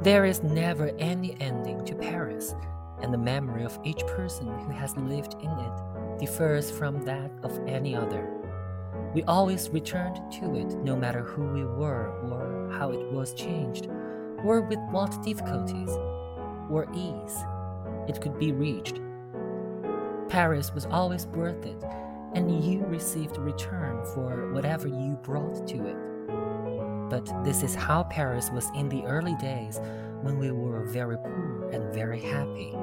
There is never any ending to Paris, and the memory of each person who has lived in it differs from that of any other. We always returned to it no matter who we were or how it was changed, or with what difficulties or ease it could be reached. Paris was always worth it, and you received return for whatever you brought to it. But this is how Paris was in the early days when we were very poor and very happy.